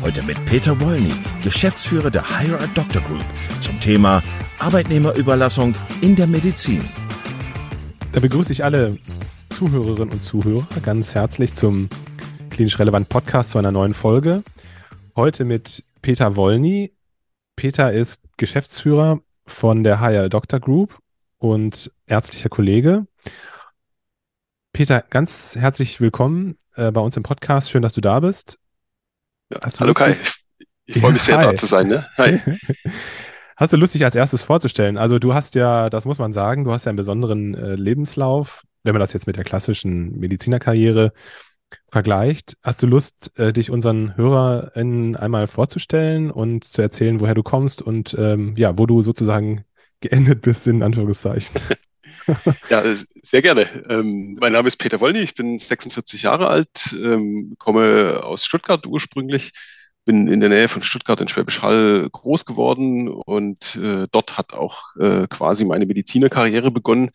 Heute mit Peter Wolny, Geschäftsführer der Higher Doctor Group, zum Thema Arbeitnehmerüberlassung in der Medizin. Da begrüße ich alle Zuhörerinnen und Zuhörer ganz herzlich zum Klinisch Relevant Podcast zu einer neuen Folge. Heute mit Peter Wolny. Peter ist Geschäftsführer von der Higher Doctor Group und ärztlicher Kollege. Peter, ganz herzlich willkommen äh, bei uns im Podcast. Schön, dass du da bist. Ja, hallo Kai, ich, ich freue mich sehr, Hi. da zu sein. Ne? Hi. Hast du Lust, dich als erstes vorzustellen? Also du hast ja, das muss man sagen, du hast ja einen besonderen äh, Lebenslauf, wenn man das jetzt mit der klassischen Medizinerkarriere vergleicht. Hast du Lust, äh, dich unseren HörerInnen einmal vorzustellen und zu erzählen, woher du kommst und ähm, ja, wo du sozusagen geendet bist, in Anführungszeichen? ja, sehr gerne. Ähm, mein Name ist Peter Wollny, ich bin 46 Jahre alt, ähm, komme aus Stuttgart ursprünglich, bin in der Nähe von Stuttgart in Schwäbisch Hall groß geworden und äh, dort hat auch äh, quasi meine Medizinerkarriere begonnen.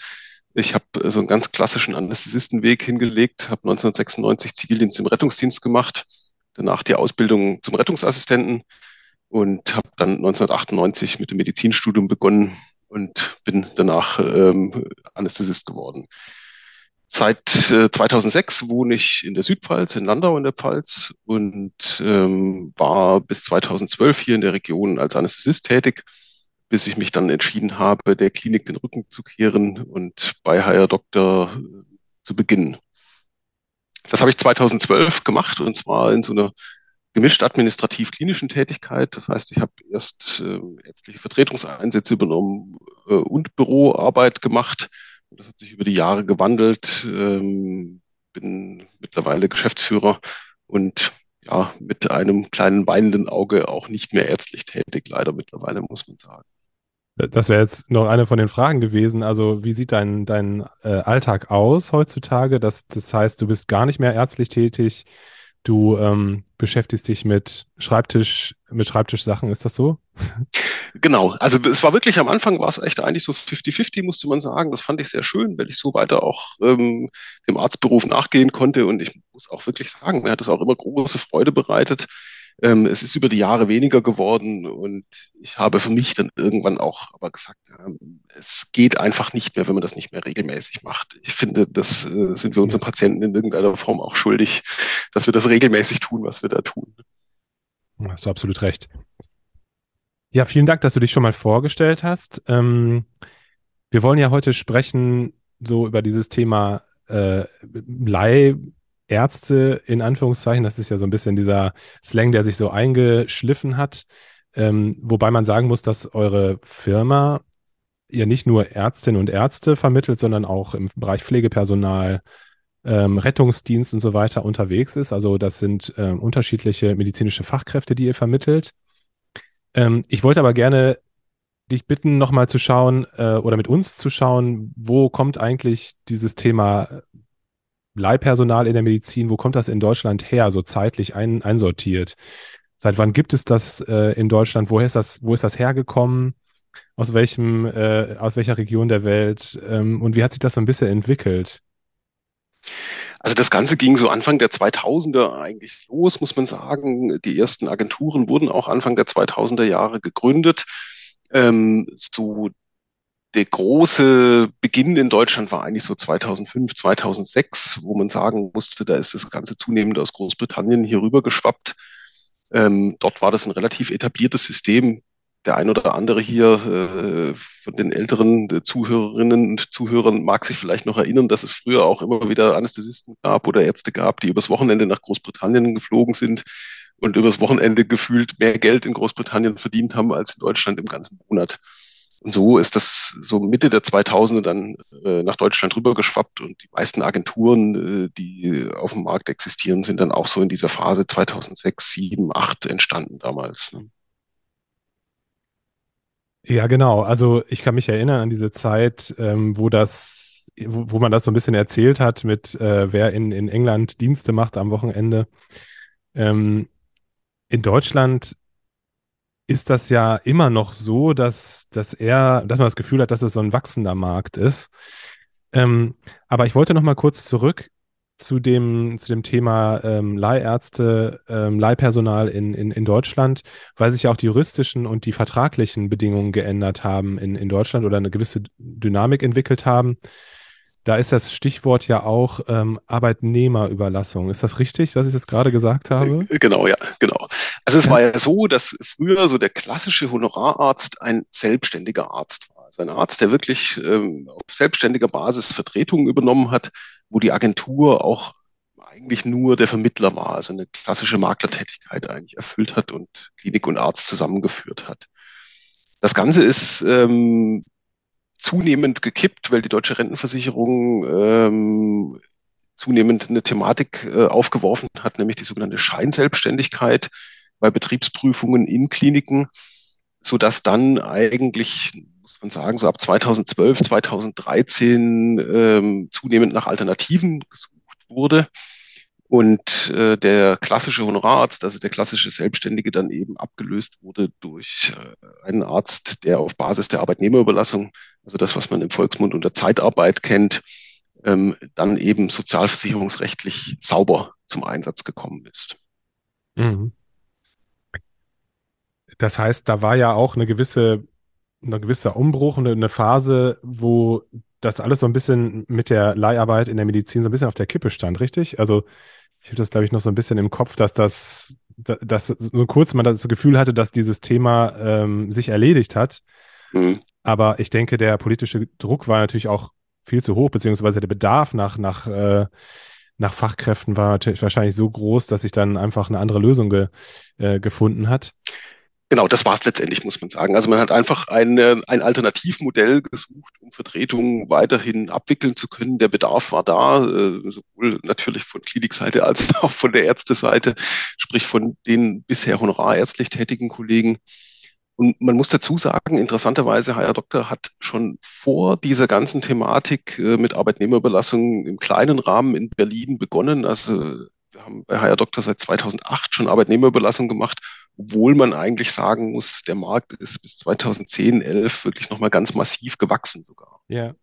Ich habe so einen ganz klassischen Anästhesistenweg hingelegt, habe 1996 Zivildienst im Rettungsdienst gemacht, danach die Ausbildung zum Rettungsassistenten und habe dann 1998 mit dem Medizinstudium begonnen und bin danach ähm, Anästhesist geworden. Seit äh, 2006 wohne ich in der Südpfalz, in Landau in der Pfalz und ähm, war bis 2012 hier in der Region als Anästhesist tätig, bis ich mich dann entschieden habe, der Klinik den Rücken zu kehren und bei Higher Doktor äh, zu beginnen. Das habe ich 2012 gemacht und zwar in so einer gemischt administrativ-klinischen Tätigkeit. Das heißt, ich habe erst äh, ärztliche Vertretungseinsätze übernommen äh, und Büroarbeit gemacht. Und das hat sich über die Jahre gewandelt. Ähm, bin mittlerweile Geschäftsführer und ja, mit einem kleinen weinenden Auge auch nicht mehr ärztlich tätig, leider mittlerweile, muss man sagen. Das wäre jetzt noch eine von den Fragen gewesen. Also, wie sieht dein, dein äh, Alltag aus heutzutage? Das, das heißt, du bist gar nicht mehr ärztlich tätig. Du ähm, beschäftigst dich mit Schreibtisch, mit Schreibtischsachen, ist das so? Genau, also es war wirklich am Anfang war es echt eigentlich so 50-50, musste man sagen. Das fand ich sehr schön, weil ich so weiter auch ähm, dem Arztberuf nachgehen konnte. Und ich muss auch wirklich sagen, mir hat es auch immer große Freude bereitet, ähm, es ist über die Jahre weniger geworden und ich habe für mich dann irgendwann auch aber gesagt, ähm, es geht einfach nicht mehr, wenn man das nicht mehr regelmäßig macht. Ich finde, das äh, sind wir unseren Patienten in irgendeiner Form auch schuldig, dass wir das regelmäßig tun, was wir da tun. Hast du absolut recht. Ja, vielen Dank, dass du dich schon mal vorgestellt hast. Ähm, wir wollen ja heute sprechen so über dieses Thema äh, Leih Ärzte in Anführungszeichen, das ist ja so ein bisschen dieser Slang, der sich so eingeschliffen hat. Ähm, wobei man sagen muss, dass eure Firma ja nicht nur Ärztinnen und Ärzte vermittelt, sondern auch im Bereich Pflegepersonal, ähm, Rettungsdienst und so weiter unterwegs ist. Also das sind ähm, unterschiedliche medizinische Fachkräfte, die ihr vermittelt. Ähm, ich wollte aber gerne dich bitten, nochmal zu schauen äh, oder mit uns zu schauen, wo kommt eigentlich dieses Thema Leihpersonal in der Medizin, wo kommt das in Deutschland her, so zeitlich ein, einsortiert? Seit wann gibt es das äh, in Deutschland? Woher ist das, wo ist das hergekommen? Aus welchem, äh, aus welcher Region der Welt? Ähm, und wie hat sich das so ein bisschen entwickelt? Also das Ganze ging so Anfang der 2000er eigentlich los, muss man sagen. Die ersten Agenturen wurden auch Anfang der 2000er Jahre gegründet. Ähm, so der große Beginn in Deutschland war eigentlich so 2005, 2006, wo man sagen musste, da ist das Ganze zunehmend aus Großbritannien hier rüber geschwappt. Ähm, dort war das ein relativ etabliertes System. Der ein oder andere hier äh, von den älteren Zuhörerinnen und Zuhörern mag sich vielleicht noch erinnern, dass es früher auch immer wieder Anästhesisten gab oder Ärzte gab, die übers Wochenende nach Großbritannien geflogen sind und übers Wochenende gefühlt mehr Geld in Großbritannien verdient haben als in Deutschland im ganzen Monat. Und so ist das so Mitte der 2000er dann äh, nach Deutschland rübergeschwappt und die meisten Agenturen, äh, die auf dem Markt existieren, sind dann auch so in dieser Phase 2006, 7, 8 entstanden damals. Ne? Ja, genau. Also ich kann mich erinnern an diese Zeit, ähm, wo das, wo, wo, man das so ein bisschen erzählt hat, mit äh, wer in, in England Dienste macht am Wochenende. Ähm, in Deutschland ist das ja immer noch so, dass, dass er, dass man das Gefühl hat, dass es so ein wachsender Markt ist. Ähm, aber ich wollte noch mal kurz zurück zu dem, zu dem Thema ähm, Leihärzte, ähm, Leihpersonal in, in, in Deutschland, weil sich ja auch die juristischen und die vertraglichen Bedingungen geändert haben in, in Deutschland oder eine gewisse Dynamik entwickelt haben. Da ist das Stichwort ja auch ähm, Arbeitnehmerüberlassung. Ist das richtig, was ich jetzt gerade gesagt habe? Äh, genau, ja, genau. Also es war ja so, dass früher so der klassische Honorararzt ein selbstständiger Arzt war. Also ein Arzt, der wirklich ähm, auf selbstständiger Basis Vertretungen übernommen hat, wo die Agentur auch eigentlich nur der Vermittler war, also eine klassische Maklertätigkeit eigentlich erfüllt hat und Klinik und Arzt zusammengeführt hat. Das Ganze ist ähm, zunehmend gekippt, weil die deutsche Rentenversicherung ähm, zunehmend eine Thematik äh, aufgeworfen hat, nämlich die sogenannte Scheinselbstständigkeit bei Betriebsprüfungen in Kliniken, so dass dann eigentlich muss man sagen, so ab 2012, 2013 ähm, zunehmend nach Alternativen gesucht wurde. Und äh, der klassische Honorararzt, also der klassische Selbstständige, dann eben abgelöst wurde durch äh, einen Arzt, der auf Basis der Arbeitnehmerüberlassung, also das, was man im Volksmund unter Zeitarbeit kennt, ähm, dann eben sozialversicherungsrechtlich sauber zum Einsatz gekommen ist. Mhm. Das heißt, da war ja auch eine gewisse, ein gewisser Umbruch, eine, eine Phase, wo das alles so ein bisschen mit der Leiharbeit in der Medizin so ein bisschen auf der Kippe stand, richtig? Also ich habe das, glaube ich, noch so ein bisschen im Kopf, dass das, dass so kurz man das Gefühl hatte, dass dieses Thema ähm, sich erledigt hat. Mhm. Aber ich denke, der politische Druck war natürlich auch viel zu hoch, beziehungsweise der Bedarf nach, nach, äh, nach Fachkräften war natürlich wahrscheinlich so groß, dass sich dann einfach eine andere Lösung ge, äh, gefunden hat. Genau, das war es letztendlich, muss man sagen. Also man hat einfach ein, ein Alternativmodell gesucht, um Vertretungen weiterhin abwickeln zu können. Der Bedarf war da, äh, sowohl natürlich von Klinikseite als auch von der Ärzteseite, sprich von den bisher honorarärztlich tätigen Kollegen. Und man muss dazu sagen, interessanterweise, Herr Doktor hat schon vor dieser ganzen Thematik äh, mit Arbeitnehmerüberlassung im kleinen Rahmen in Berlin begonnen. Also wir haben bei Herr Doktor seit 2008 schon Arbeitnehmerüberlassung gemacht obwohl man eigentlich sagen muss, der Markt ist bis 2010, 11 wirklich nochmal ganz massiv gewachsen sogar. Ja.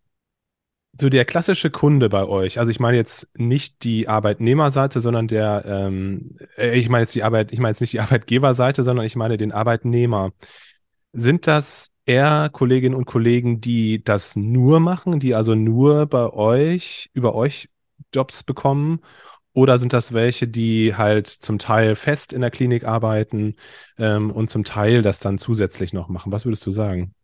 So der klassische Kunde bei euch, also ich meine jetzt nicht die Arbeitnehmerseite, sondern der, ähm, äh, ich meine jetzt die Arbeit, ich meine jetzt nicht die Arbeitgeberseite, sondern ich meine den Arbeitnehmer. Sind das eher Kolleginnen und Kollegen, die das nur machen, die also nur bei euch, über euch Jobs bekommen? Oder sind das welche, die halt zum Teil fest in der Klinik arbeiten ähm, und zum Teil das dann zusätzlich noch machen? Was würdest du sagen?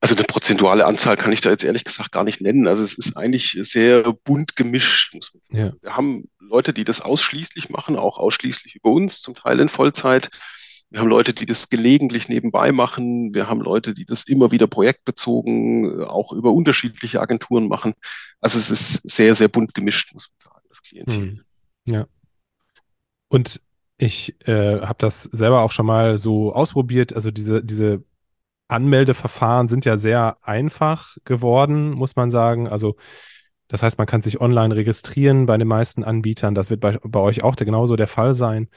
Also eine prozentuale Anzahl kann ich da jetzt ehrlich gesagt gar nicht nennen. Also es ist eigentlich sehr bunt gemischt, muss man sagen. Ja. Wir haben Leute, die das ausschließlich machen, auch ausschließlich über uns, zum Teil in Vollzeit. Wir haben Leute, die das gelegentlich nebenbei machen. Wir haben Leute, die das immer wieder projektbezogen, auch über unterschiedliche Agenturen machen. Also es ist sehr, sehr bunt gemischt, muss man sagen das Klientel. Hm. Ja. Und ich äh, habe das selber auch schon mal so ausprobiert. Also diese, diese Anmeldeverfahren sind ja sehr einfach geworden, muss man sagen. Also das heißt, man kann sich online registrieren bei den meisten Anbietern. Das wird bei, bei euch auch genauso der Fall sein,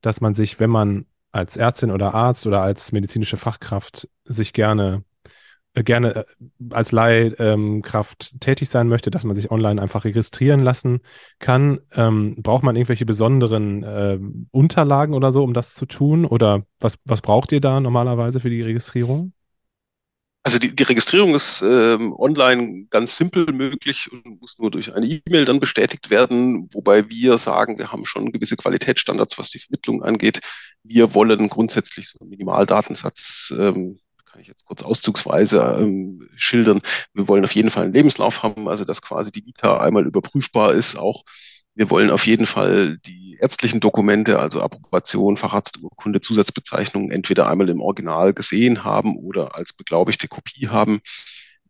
dass man sich, wenn man als Ärztin oder Arzt oder als medizinische Fachkraft sich gerne äh, gerne äh, als Leihkraft ähm, tätig sein möchte, dass man sich online einfach registrieren lassen kann. Ähm, braucht man irgendwelche besonderen äh, Unterlagen oder so, um das zu tun? Oder was, was braucht ihr da normalerweise für die Registrierung? Also die, die Registrierung ist ähm, online ganz simpel möglich und muss nur durch eine E-Mail dann bestätigt werden, wobei wir sagen, wir haben schon gewisse Qualitätsstandards, was die Vermittlung angeht. Wir wollen grundsätzlich so einen Minimaldatensatz ähm, kann ich jetzt kurz auszugsweise ähm, schildern. Wir wollen auf jeden Fall einen Lebenslauf haben, also dass quasi die Vita einmal überprüfbar ist. Auch wir wollen auf jeden Fall die ärztlichen Dokumente, also Approbation, Facharzturkunde, Zusatzbezeichnungen entweder einmal im Original gesehen haben oder als beglaubigte Kopie haben.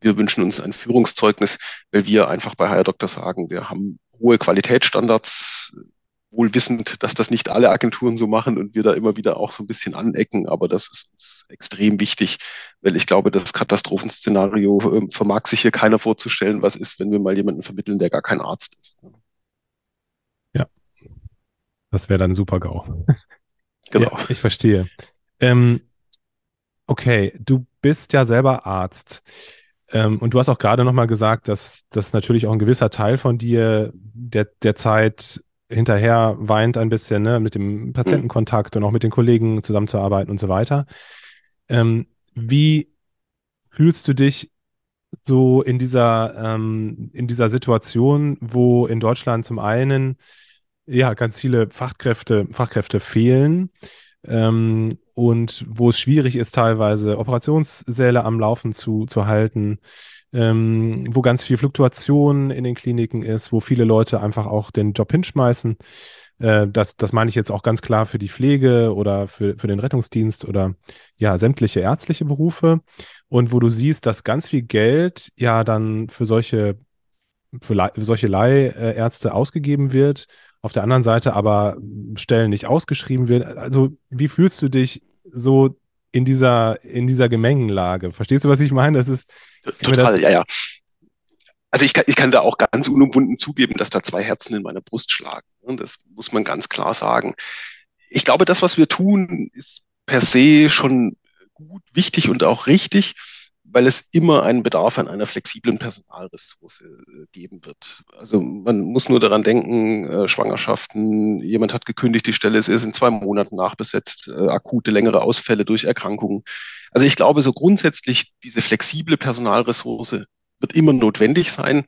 Wir wünschen uns ein Führungszeugnis, weil wir einfach bei Higher Doctor sagen, wir haben hohe Qualitätsstandards wohl wissend, dass das nicht alle Agenturen so machen und wir da immer wieder auch so ein bisschen anecken. Aber das ist uns extrem wichtig, weil ich glaube, das Katastrophenszenario äh, vermag sich hier keiner vorzustellen, was ist, wenn wir mal jemanden vermitteln, der gar kein Arzt ist. Das wäre dann super GAU. Genau. Ja, ich verstehe. Ähm, okay, du bist ja selber Arzt. Ähm, und du hast auch gerade nochmal gesagt, dass das natürlich auch ein gewisser Teil von dir der, der Zeit hinterher weint ein bisschen, ne, mit dem Patientenkontakt mhm. und auch mit den Kollegen zusammenzuarbeiten und so weiter. Ähm, wie fühlst du dich so in dieser, ähm, in dieser Situation, wo in Deutschland zum einen ja ganz viele Fachkräfte, Fachkräfte fehlen ähm, und wo es schwierig ist, teilweise Operationssäle am Laufen zu, zu halten, ähm, wo ganz viel Fluktuation in den Kliniken ist, wo viele Leute einfach auch den Job hinschmeißen. Äh, das, das meine ich jetzt auch ganz klar für die Pflege oder für, für den Rettungsdienst oder ja, sämtliche ärztliche Berufe. Und wo du siehst, dass ganz viel Geld ja dann für solche, für, für solche Leihärzte ausgegeben wird, auf der anderen Seite aber Stellen nicht ausgeschrieben wird. Also, wie fühlst du dich so in dieser, in dieser Gemengenlage? Verstehst du, was ich meine? Das ist, Total, ja, ja. Also ich kann, ich kann da auch ganz unumwunden zugeben, dass da zwei Herzen in meiner Brust schlagen. Und das muss man ganz klar sagen. Ich glaube, das, was wir tun, ist per se schon gut, wichtig und auch richtig, weil es immer einen Bedarf an einer flexiblen Personalressource äh, geben wird. Also man muss nur daran denken, äh, Schwangerschaften, jemand hat gekündigt, die Stelle ist in zwei Monaten nachbesetzt, äh, akute längere Ausfälle durch Erkrankungen. Also ich glaube, so grundsätzlich diese flexible Personalressource wird immer notwendig sein.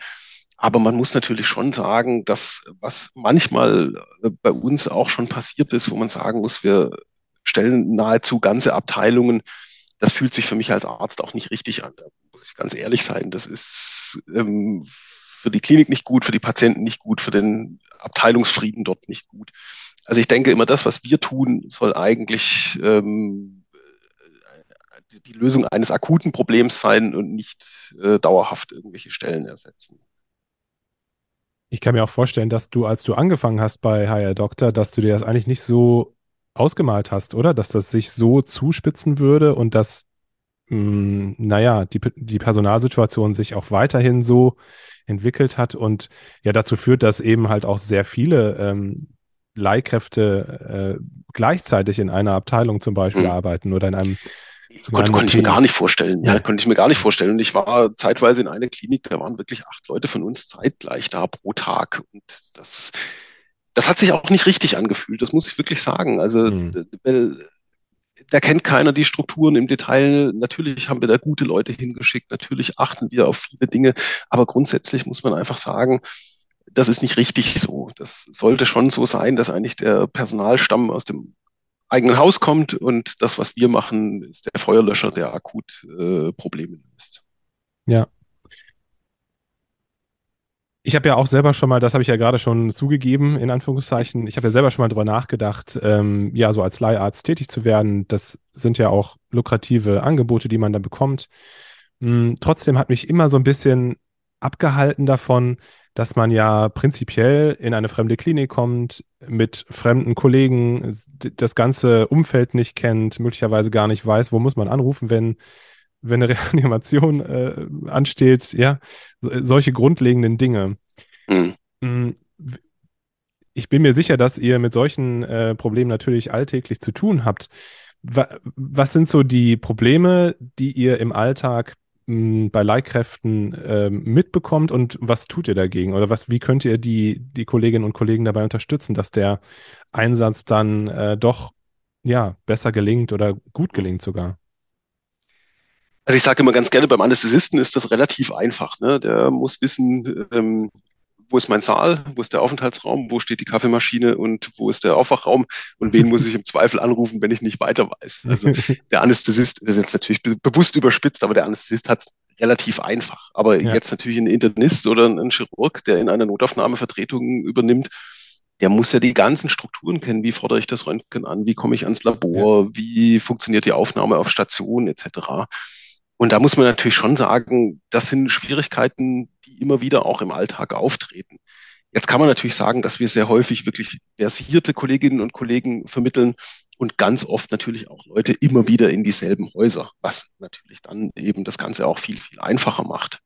Aber man muss natürlich schon sagen, dass was manchmal bei uns auch schon passiert ist, wo man sagen muss, wir stellen nahezu ganze Abteilungen, das fühlt sich für mich als Arzt auch nicht richtig an. Da muss ich ganz ehrlich sein. Das ist ähm, für die Klinik nicht gut, für die Patienten nicht gut, für den Abteilungsfrieden dort nicht gut. Also ich denke immer, das, was wir tun, soll eigentlich ähm, die Lösung eines akuten Problems sein und nicht äh, dauerhaft irgendwelche Stellen ersetzen. Ich kann mir auch vorstellen, dass du, als du angefangen hast bei HR Doctor, dass du dir das eigentlich nicht so ausgemalt hast, oder? Dass das sich so zuspitzen würde und dass, mh, hm, naja, die, die Personalsituation sich auch weiterhin so entwickelt hat und ja dazu führt, dass eben halt auch sehr viele ähm, Leihkräfte äh, gleichzeitig in einer Abteilung zum Beispiel mhm. arbeiten oder in einem Konnte, konnte ich mir gar nicht vorstellen. Ja, konnte ich mir gar nicht vorstellen. Und ich war zeitweise in einer Klinik, da waren wirklich acht Leute von uns zeitgleich da pro Tag. Und das, das hat sich auch nicht richtig angefühlt. Das muss ich wirklich sagen. Also, mhm. da kennt keiner die Strukturen im Detail. Natürlich haben wir da gute Leute hingeschickt. Natürlich achten wir auf viele Dinge. Aber grundsätzlich muss man einfach sagen, das ist nicht richtig so. Das sollte schon so sein, dass eigentlich der Personalstamm aus dem eigenen Haus kommt und das, was wir machen, ist der Feuerlöscher, der akut äh, Probleme löst. Ja. Ich habe ja auch selber schon mal, das habe ich ja gerade schon zugegeben, in Anführungszeichen, ich habe ja selber schon mal drüber nachgedacht, ähm, ja, so als Leiharzt tätig zu werden. Das sind ja auch lukrative Angebote, die man dann bekommt. Hm, trotzdem hat mich immer so ein bisschen abgehalten davon, dass man ja prinzipiell in eine fremde Klinik kommt, mit fremden Kollegen das ganze Umfeld nicht kennt, möglicherweise gar nicht weiß, wo muss man anrufen, wenn, wenn eine Reanimation äh, ansteht, ja, solche grundlegenden Dinge. Mhm. Ich bin mir sicher, dass ihr mit solchen äh, Problemen natürlich alltäglich zu tun habt. Was sind so die Probleme, die ihr im Alltag bei Leihkräften äh, mitbekommt und was tut ihr dagegen? Oder was, wie könnt ihr die, die Kolleginnen und Kollegen dabei unterstützen, dass der Einsatz dann äh, doch ja, besser gelingt oder gut gelingt sogar? Also ich sage immer ganz gerne, beim Anästhesisten ist das relativ einfach. Ne? Der muss wissen, ähm, wo ist mein Saal, wo ist der Aufenthaltsraum, wo steht die Kaffeemaschine und wo ist der Aufwachraum und wen muss ich im Zweifel anrufen, wenn ich nicht weiter weiß. Also der Anästhesist, das ist jetzt natürlich be bewusst überspitzt, aber der Anästhesist hat es relativ einfach. Aber ja. jetzt natürlich ein Internist oder ein Chirurg, der in einer Notaufnahme Vertretungen übernimmt, der muss ja die ganzen Strukturen kennen. Wie fordere ich das Röntgen an? Wie komme ich ans Labor? Ja. Wie funktioniert die Aufnahme auf Station etc.? Und da muss man natürlich schon sagen, das sind Schwierigkeiten, die immer wieder auch im Alltag auftreten. Jetzt kann man natürlich sagen, dass wir sehr häufig wirklich versierte Kolleginnen und Kollegen vermitteln und ganz oft natürlich auch Leute immer wieder in dieselben Häuser, was natürlich dann eben das Ganze auch viel, viel einfacher macht.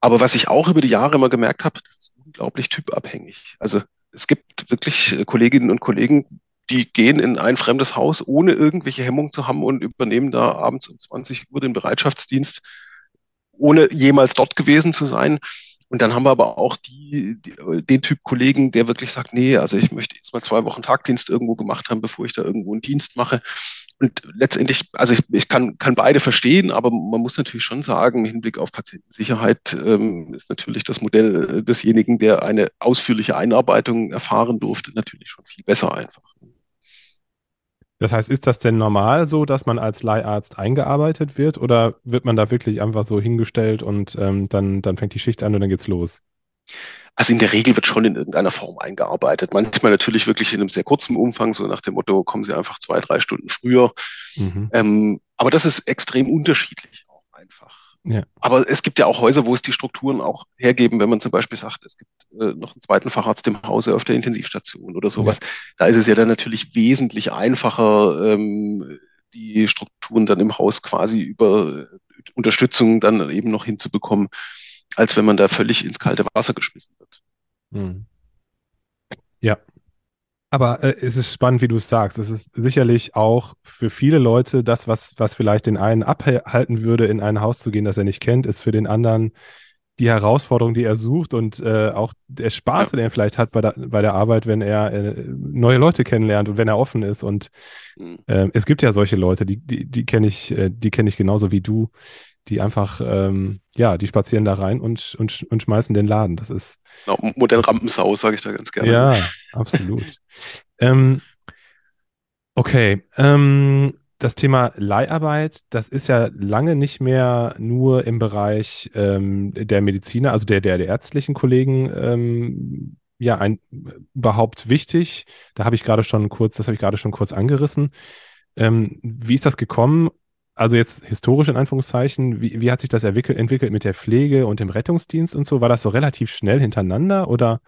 Aber was ich auch über die Jahre immer gemerkt habe, das ist unglaublich typabhängig. Also es gibt wirklich Kolleginnen und Kollegen, die gehen in ein fremdes Haus, ohne irgendwelche Hemmungen zu haben und übernehmen da abends um 20 Uhr den Bereitschaftsdienst, ohne jemals dort gewesen zu sein. Und dann haben wir aber auch die, die, den Typ Kollegen, der wirklich sagt, nee, also ich möchte jetzt mal zwei Wochen Tagdienst irgendwo gemacht haben, bevor ich da irgendwo einen Dienst mache. Und letztendlich, also ich, ich kann, kann beide verstehen, aber man muss natürlich schon sagen, im Hinblick auf Patientensicherheit ähm, ist natürlich das Modell desjenigen, der eine ausführliche Einarbeitung erfahren durfte, natürlich schon viel besser einfach. Das heißt, ist das denn normal so, dass man als Leiharzt eingearbeitet wird oder wird man da wirklich einfach so hingestellt und ähm, dann, dann fängt die Schicht an und dann geht's los? Also in der Regel wird schon in irgendeiner Form eingearbeitet. Manchmal natürlich wirklich in einem sehr kurzen Umfang, so nach dem Motto, kommen Sie einfach zwei, drei Stunden früher. Mhm. Ähm, aber das ist extrem unterschiedlich auch einfach. Ja. Aber es gibt ja auch Häuser, wo es die Strukturen auch hergeben, wenn man zum Beispiel sagt, es gibt äh, noch einen zweiten Facharzt im Hause auf der Intensivstation oder sowas. Ja. Da ist es ja dann natürlich wesentlich einfacher, ähm, die Strukturen dann im Haus quasi über Unterstützung dann eben noch hinzubekommen, als wenn man da völlig ins kalte Wasser geschmissen wird. Hm. Ja, aber äh, es ist spannend, wie du es sagst. Es ist sicherlich auch für viele Leute das, was, was vielleicht den einen abhalten würde, in ein Haus zu gehen, das er nicht kennt, ist für den anderen die Herausforderung, die er sucht und äh, auch der Spaß, den er vielleicht hat bei der, bei der Arbeit, wenn er äh, neue Leute kennenlernt und wenn er offen ist. Und äh, es gibt ja solche Leute, die, die, die kenne ich, äh, die kenne ich genauso wie du, die einfach, ähm, ja, die spazieren da rein und, und, und schmeißen den Laden. Das ist. Genau, Modell Rampensau, sage ich da ganz gerne. Ja, absolut. ähm, okay. Ähm, das Thema Leiharbeit, das ist ja lange nicht mehr nur im Bereich ähm, der Mediziner, also der, der, der ärztlichen Kollegen, ähm, ja, ein, überhaupt wichtig. Da habe ich gerade schon kurz, das habe ich gerade schon kurz angerissen. Ähm, wie ist das gekommen also jetzt historisch in Anführungszeichen, wie, wie hat sich das entwickelt, mit der Pflege und dem Rettungsdienst und so? War das so relativ schnell hintereinander oder?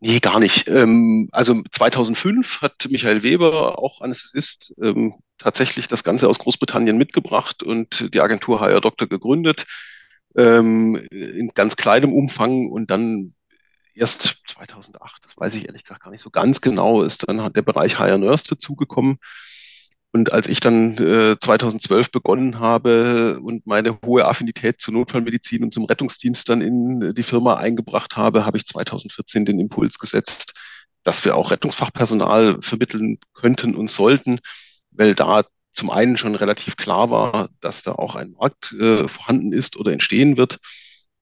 Nee, gar nicht. Ähm, also 2005 hat Michael Weber, auch Anästhesist, ähm, tatsächlich das Ganze aus Großbritannien mitgebracht und die Agentur HR Doktor gegründet, ähm, in ganz kleinem Umfang und dann erst 2008, das weiß ich ehrlich gesagt gar nicht so ganz genau, ist dann der Bereich HR Nurse dazugekommen. Und als ich dann äh, 2012 begonnen habe und meine hohe Affinität zur Notfallmedizin und zum Rettungsdienst dann in die Firma eingebracht habe, habe ich 2014 den Impuls gesetzt, dass wir auch Rettungsfachpersonal vermitteln könnten und sollten, weil da zum einen schon relativ klar war, dass da auch ein Markt äh, vorhanden ist oder entstehen wird.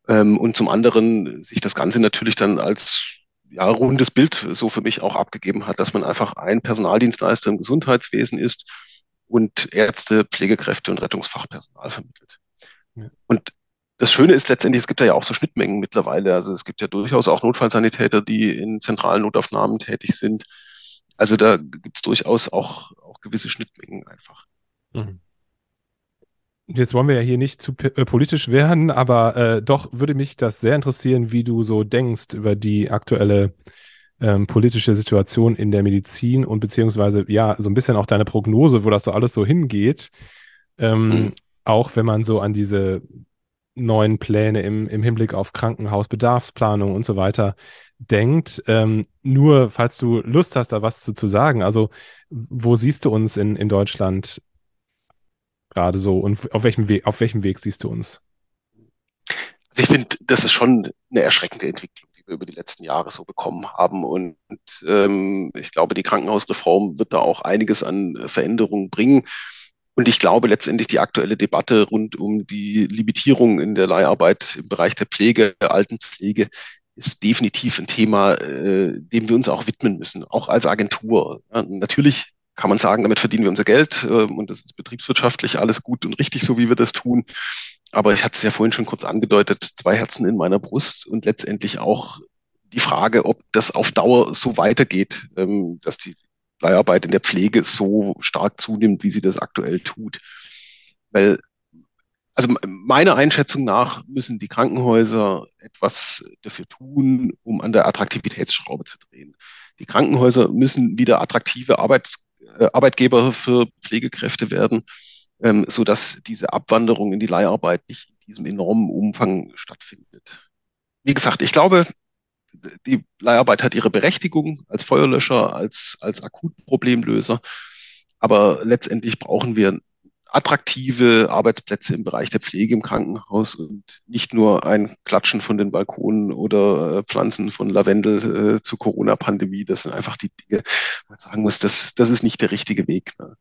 Ähm, und zum anderen sich das Ganze natürlich dann als ja, rundes Bild so für mich auch abgegeben hat, dass man einfach ein Personaldienstleister im Gesundheitswesen ist und Ärzte, Pflegekräfte und Rettungsfachpersonal vermittelt. Ja. Und das Schöne ist letztendlich, es gibt ja auch so Schnittmengen mittlerweile. Also es gibt ja durchaus auch Notfallsanitäter, die in zentralen Notaufnahmen tätig sind. Also da gibt es durchaus auch, auch gewisse Schnittmengen einfach. Mhm. Jetzt wollen wir ja hier nicht zu äh, politisch werden, aber äh, doch würde mich das sehr interessieren, wie du so denkst über die aktuelle ähm, politische Situation in der Medizin und beziehungsweise ja, so ein bisschen auch deine Prognose, wo das so alles so hingeht. Ähm, mhm. Auch wenn man so an diese neuen Pläne im, im Hinblick auf Krankenhausbedarfsplanung und so weiter denkt. Ähm, nur, falls du Lust hast, da was zu, zu sagen, also wo siehst du uns in, in Deutschland gerade so und auf welchem Weg, auf welchem Weg siehst du uns? Also ich finde, das ist schon eine erschreckende Entwicklung, die wir über die letzten Jahre so bekommen haben. Und ähm, ich glaube, die Krankenhausreform wird da auch einiges an Veränderungen bringen. Und ich glaube letztendlich die aktuelle Debatte rund um die Limitierung in der Leiharbeit im Bereich der Pflege, der Altenpflege, ist definitiv ein Thema, äh, dem wir uns auch widmen müssen, auch als Agentur. Ja, natürlich kann man sagen, damit verdienen wir unser Geld äh, und das ist betriebswirtschaftlich alles gut und richtig, so wie wir das tun. Aber ich hatte es ja vorhin schon kurz angedeutet, zwei Herzen in meiner Brust und letztendlich auch die Frage, ob das auf Dauer so weitergeht, ähm, dass die Leiharbeit in der Pflege so stark zunimmt, wie sie das aktuell tut. Weil also meiner Einschätzung nach müssen die Krankenhäuser etwas dafür tun, um an der Attraktivitätsschraube zu drehen. Die Krankenhäuser müssen wieder attraktive Arbeits, Arbeitgeber für Pflegekräfte werden, ähm, so dass diese Abwanderung in die Leiharbeit nicht in diesem enormen Umfang stattfindet. Wie gesagt, ich glaube, die Leiharbeit hat ihre Berechtigung als Feuerlöscher, als, als Akutproblemlöser. Aber letztendlich brauchen wir attraktive Arbeitsplätze im Bereich der Pflege im Krankenhaus und nicht nur ein Klatschen von den Balkonen oder äh, Pflanzen von Lavendel äh, zur Corona-Pandemie. Das sind einfach die Dinge, wo man sagen muss, das, das ist nicht der richtige Weg. Ne?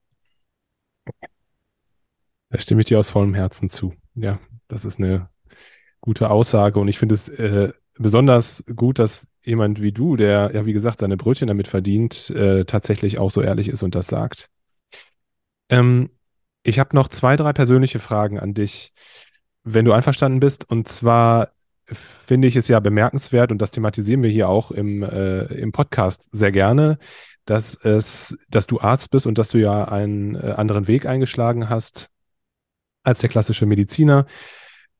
Da stimme ich dir aus vollem Herzen zu. Ja, das ist eine gute Aussage und ich finde es äh, besonders gut, dass jemand wie du, der ja wie gesagt seine Brötchen damit verdient, äh, tatsächlich auch so ehrlich ist und das sagt. Ähm, ich habe noch zwei, drei persönliche Fragen an dich, wenn du einverstanden bist. Und zwar finde ich es ja bemerkenswert, und das thematisieren wir hier auch im, äh, im Podcast sehr gerne, dass es, dass du Arzt bist und dass du ja einen äh, anderen Weg eingeschlagen hast als der klassische Mediziner.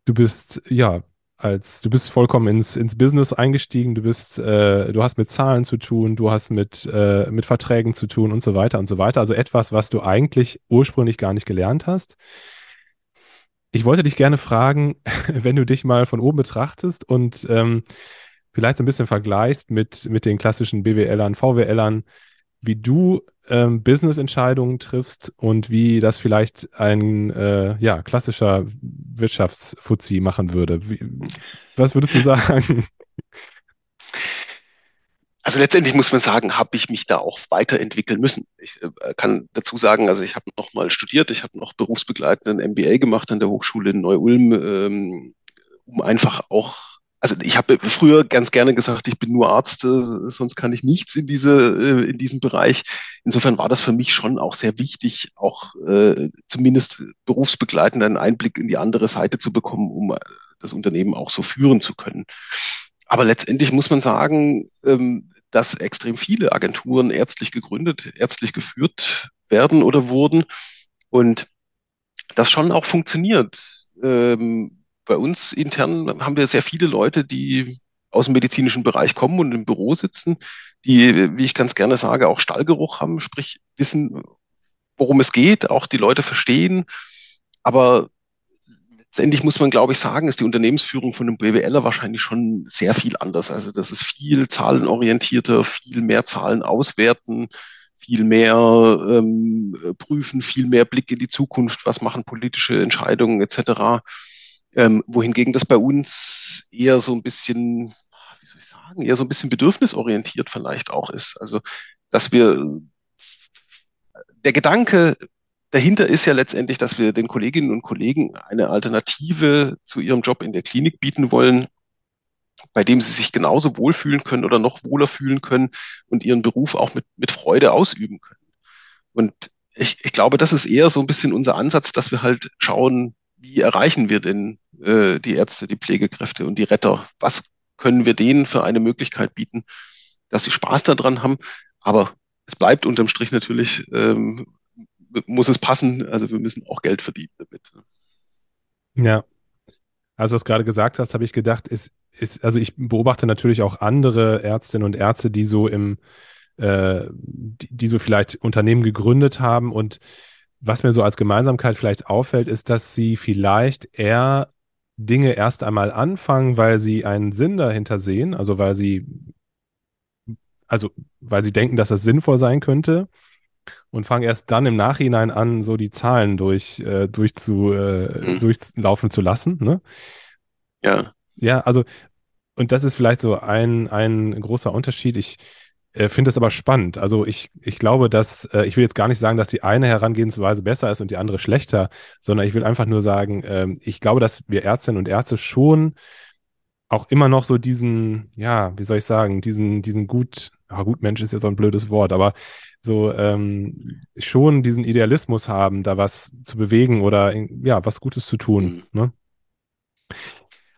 Du bist ja als du bist vollkommen ins, ins Business eingestiegen, du bist, äh, du hast mit Zahlen zu tun, du hast mit, äh, mit Verträgen zu tun und so weiter und so weiter. Also etwas, was du eigentlich ursprünglich gar nicht gelernt hast. Ich wollte dich gerne fragen, wenn du dich mal von oben betrachtest und ähm, vielleicht so ein bisschen vergleichst mit, mit den klassischen BWLern, VWLern, wie du ähm, Business-Entscheidungen triffst und wie das vielleicht ein äh, ja, klassischer Wirtschaftsfuzzi machen würde. Wie, was würdest du sagen? Also letztendlich muss man sagen, habe ich mich da auch weiterentwickeln müssen. Ich äh, kann dazu sagen, also ich habe noch mal studiert, ich habe noch berufsbegleitenden MBA gemacht an der Hochschule in Neu-Ulm, ähm, um einfach auch also ich habe früher ganz gerne gesagt, ich bin nur Arzt, äh, sonst kann ich nichts in diese äh, in diesem Bereich. Insofern war das für mich schon auch sehr wichtig, auch äh, zumindest berufsbegleitend einen Einblick in die andere Seite zu bekommen, um äh, das Unternehmen auch so führen zu können. Aber letztendlich muss man sagen, ähm, dass extrem viele Agenturen ärztlich gegründet, ärztlich geführt werden oder wurden und das schon auch funktioniert. Ähm, bei uns intern haben wir sehr viele Leute, die aus dem medizinischen Bereich kommen und im Büro sitzen, die, wie ich ganz gerne sage, auch Stallgeruch haben, sprich wissen, worum es geht, auch die Leute verstehen. Aber letztendlich muss man, glaube ich, sagen, ist die Unternehmensführung von einem BWLer wahrscheinlich schon sehr viel anders. Also das ist viel zahlenorientierter, viel mehr Zahlen auswerten, viel mehr ähm, prüfen, viel mehr Blick in die Zukunft, was machen politische Entscheidungen etc. Ähm, wohingegen das bei uns eher so ein bisschen, wie soll ich sagen, eher so ein bisschen bedürfnisorientiert vielleicht auch ist. Also, dass wir, der Gedanke dahinter ist ja letztendlich, dass wir den Kolleginnen und Kollegen eine Alternative zu ihrem Job in der Klinik bieten wollen, bei dem sie sich genauso wohlfühlen können oder noch wohler fühlen können und ihren Beruf auch mit, mit Freude ausüben können. Und ich, ich glaube, das ist eher so ein bisschen unser Ansatz, dass wir halt schauen, wie erreichen wir denn äh, die Ärzte, die Pflegekräfte und die Retter? Was können wir denen für eine Möglichkeit bieten, dass sie Spaß daran haben? Aber es bleibt unterm Strich natürlich, ähm, muss es passen. Also wir müssen auch Geld verdienen damit. Ja. Also was gerade gesagt hast, habe ich gedacht, ist, ist, also ich beobachte natürlich auch andere Ärztinnen und Ärzte, die so im, äh, die, die so vielleicht Unternehmen gegründet haben und was mir so als Gemeinsamkeit vielleicht auffällt, ist, dass sie vielleicht eher Dinge erst einmal anfangen, weil sie einen Sinn dahinter sehen, also weil sie, also weil sie denken, dass das sinnvoll sein könnte und fangen erst dann im Nachhinein an, so die Zahlen durch, äh, durch zu, äh, mhm. durchlaufen zu lassen. Ne? Ja. Ja, also, und das ist vielleicht so ein, ein großer Unterschied. Ich äh, finde es aber spannend. Also ich, ich glaube, dass, äh, ich will jetzt gar nicht sagen, dass die eine Herangehensweise besser ist und die andere schlechter, sondern ich will einfach nur sagen, äh, ich glaube, dass wir Ärztinnen und Ärzte schon auch immer noch so diesen, ja, wie soll ich sagen, diesen, diesen gut, ja, gut Mensch ist ja so ein blödes Wort, aber so ähm, schon diesen Idealismus haben, da was zu bewegen oder ja, was Gutes zu tun. Mhm. Ne?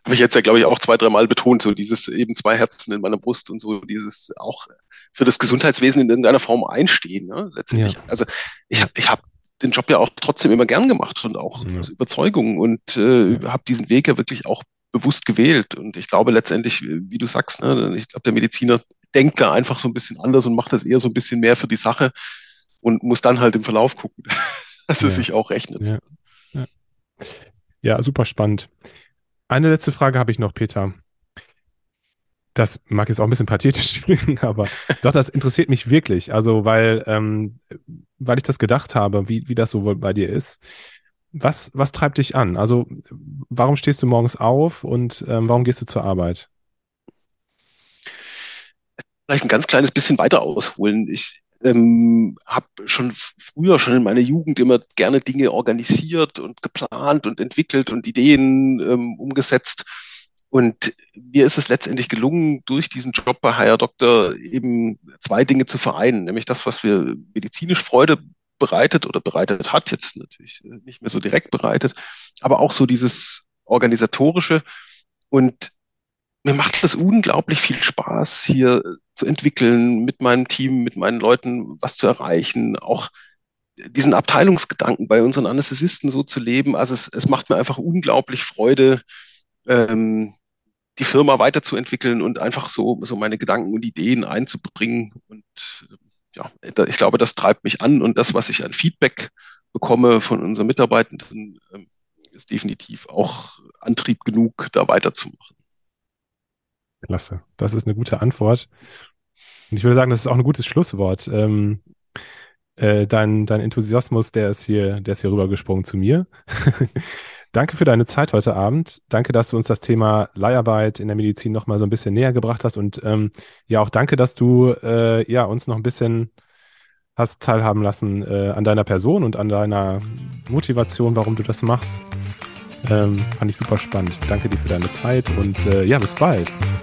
Habe ich jetzt ja, glaube ich, auch zwei, dreimal betont, so dieses eben zwei Herzen in meiner Brust und so dieses auch für das Gesundheitswesen in irgendeiner Form einstehen. Ne? Letztendlich. Ja. Also ich habe ich hab den Job ja auch trotzdem immer gern gemacht und auch ja. aus Überzeugung und äh, ja. habe diesen Weg ja wirklich auch bewusst gewählt. Und ich glaube letztendlich, wie du sagst, ne, ich glaube, der Mediziner denkt da einfach so ein bisschen anders und macht das eher so ein bisschen mehr für die Sache und muss dann halt im Verlauf gucken, dass es sich auch rechnet. Ja, super spannend. Eine letzte Frage habe ich noch, Peter. Das mag jetzt auch ein bisschen pathetisch klingen, aber doch, das interessiert mich wirklich. Also, weil, ähm, weil ich das gedacht habe, wie, wie das so wohl bei dir ist. Was, was treibt dich an? Also, warum stehst du morgens auf und ähm, warum gehst du zur Arbeit? Vielleicht ein ganz kleines bisschen weiter ausholen. Ich ähm, habe schon früher, schon in meiner Jugend immer gerne Dinge organisiert und geplant und entwickelt und Ideen ähm, umgesetzt. Und mir ist es letztendlich gelungen, durch diesen Job bei Higher Doctor eben zwei Dinge zu vereinen, nämlich das, was wir medizinisch Freude bereitet oder bereitet hat, jetzt natürlich nicht mehr so direkt bereitet, aber auch so dieses organisatorische. Und mir macht es unglaublich viel Spaß, hier zu entwickeln, mit meinem Team, mit meinen Leuten was zu erreichen, auch diesen Abteilungsgedanken bei unseren Anästhesisten so zu leben. Also es, es macht mir einfach unglaublich Freude, ähm, die Firma weiterzuentwickeln und einfach so, so meine Gedanken und Ideen einzubringen. Und ja, ich glaube, das treibt mich an und das, was ich an Feedback bekomme von unseren Mitarbeitenden, ähm, ist definitiv auch Antrieb genug, da weiterzumachen. Klasse. Das ist eine gute Antwort. Und ich würde sagen, das ist auch ein gutes Schlusswort. Ähm, äh, dein, dein Enthusiasmus, der ist hier, der ist hier rübergesprungen zu mir. Danke für deine Zeit heute Abend. Danke, dass du uns das Thema Leiharbeit in der Medizin noch mal so ein bisschen näher gebracht hast. Und ähm, ja, auch danke, dass du äh, ja, uns noch ein bisschen hast teilhaben lassen äh, an deiner Person und an deiner Motivation, warum du das machst. Ähm, fand ich super spannend. Danke dir für deine Zeit und äh, ja, bis bald.